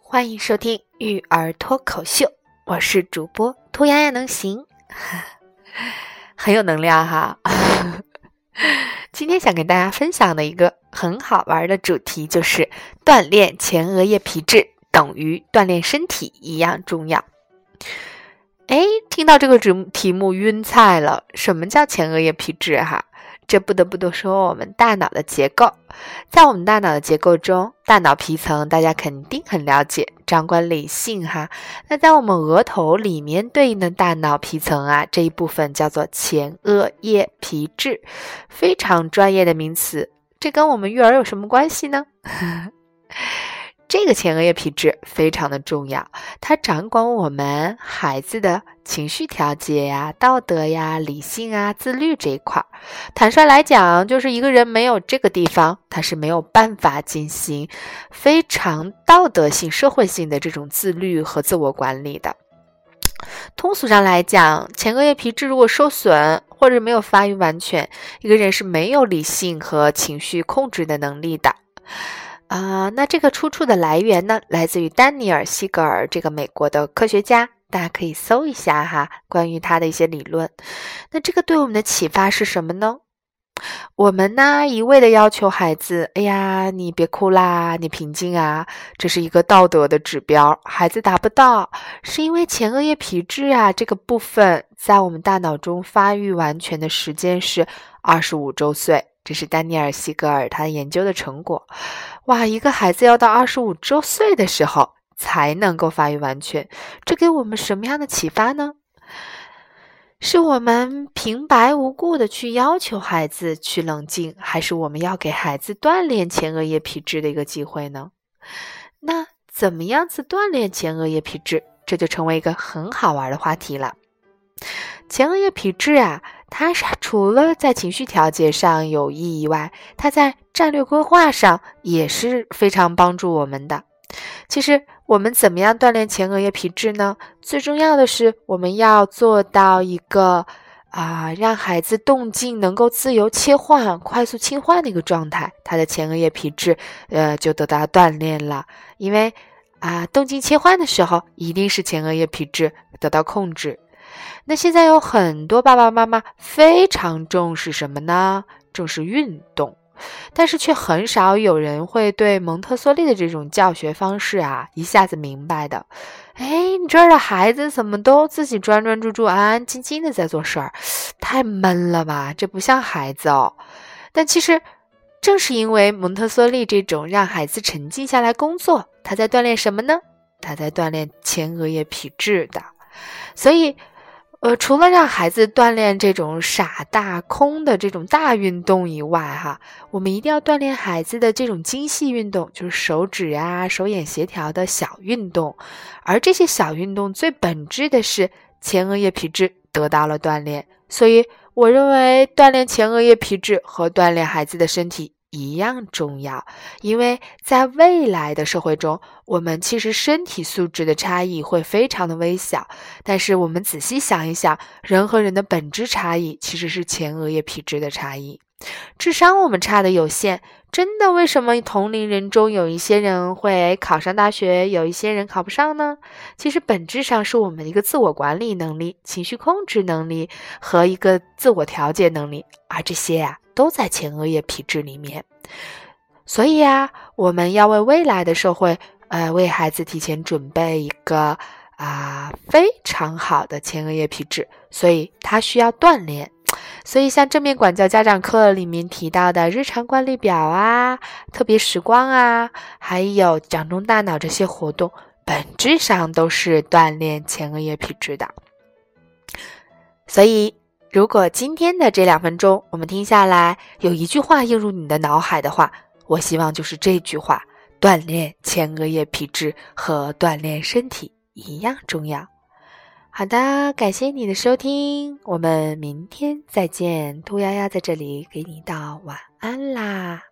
欢迎收听育儿脱口秀，我是主播兔丫丫，能行，很有能量哈。今天想跟大家分享的一个很好玩的主题，就是锻炼前额叶皮质等于锻炼身体一样重要。哎，听到这个题题目晕菜了，什么叫前额叶皮质哈？这不得不多说我们大脑的结构，在我们大脑的结构中，大脑皮层大家肯定很了解，掌管理性哈。那在我们额头里面对应的大脑皮层啊，这一部分叫做前额叶皮质，非常专业的名词。这跟我们育儿有什么关系呢？这个前额叶皮质非常的重要，它掌管我们孩子的情绪调节呀、道德呀、理性啊、自律这一块儿。坦率来讲，就是一个人没有这个地方，他是没有办法进行非常道德性、社会性的这种自律和自我管理的。通俗上来讲，前额叶皮质如果受损或者没有发育完全，一个人是没有理性和情绪控制的能力的。啊，那这个出处的来源呢，来自于丹尼尔·西格尔这个美国的科学家，大家可以搜一下哈，关于他的一些理论。那这个对我们的启发是什么呢？我们呢一味的要求孩子，哎呀，你别哭啦，你平静啊，这是一个道德的指标，孩子达不到，是因为前额叶皮质啊这个部分在我们大脑中发育完全的时间是二十五周岁。这是丹尼尔·西格尔他研究的成果，哇！一个孩子要到二十五周岁的时候才能够发育完全，这给我们什么样的启发呢？是我们平白无故的去要求孩子去冷静，还是我们要给孩子锻炼前额叶皮质的一个机会呢？那怎么样子锻炼前额叶皮质，这就成为一个很好玩的话题了。前额叶皮质啊。它是除了在情绪调节上有益以外，它在战略规划上也是非常帮助我们的。其实我们怎么样锻炼前额叶皮质呢？最重要的是我们要做到一个啊，让孩子动静能够自由切换、快速切换的一个状态，他的前额叶皮质呃就得到锻炼了。因为啊，动静切换的时候，一定是前额叶皮质得到控制。那现在有很多爸爸妈妈非常重视什么呢？重视运动，但是却很少有人会对蒙特梭利的这种教学方式啊一下子明白的。哎，你这儿的孩子怎么都自己专专注注、安安静静的在做事儿，太闷了吧？这不像孩子哦。但其实正是因为蒙特梭利这种让孩子沉静下来工作，他在锻炼什么呢？他在锻炼前额叶皮质的，所以。呃，除了让孩子锻炼这种傻大空的这种大运动以外，哈，我们一定要锻炼孩子的这种精细运动，就是手指啊、手眼协调的小运动。而这些小运动最本质的是前额叶皮质得到了锻炼，所以我认为锻炼前额叶皮质和锻炼孩子的身体。一样重要，因为在未来的社会中，我们其实身体素质的差异会非常的微小。但是我们仔细想一想，人和人的本质差异其实是前额叶皮质的差异。智商我们差的有限，真的？为什么同龄人中有一些人会考上大学，有一些人考不上呢？其实本质上是我们的一个自我管理能力、情绪控制能力和一个自我调节能力，而这些呀。都在前额叶皮质里面，所以呀，我们要为未来的社会，呃，为孩子提前准备一个啊非常好的前额叶皮质，所以他需要锻炼。所以像正面管教家长课里面提到的日常管理表啊、特别时光啊，还有掌中大脑这些活动，本质上都是锻炼前额叶皮质的。所以。如果今天的这两分钟我们听下来，有一句话映入你的脑海的话，我希望就是这句话：锻炼前额叶皮质和锻炼身体一样重要。好的，感谢你的收听，我们明天再见。兔丫丫在这里给你道晚安啦。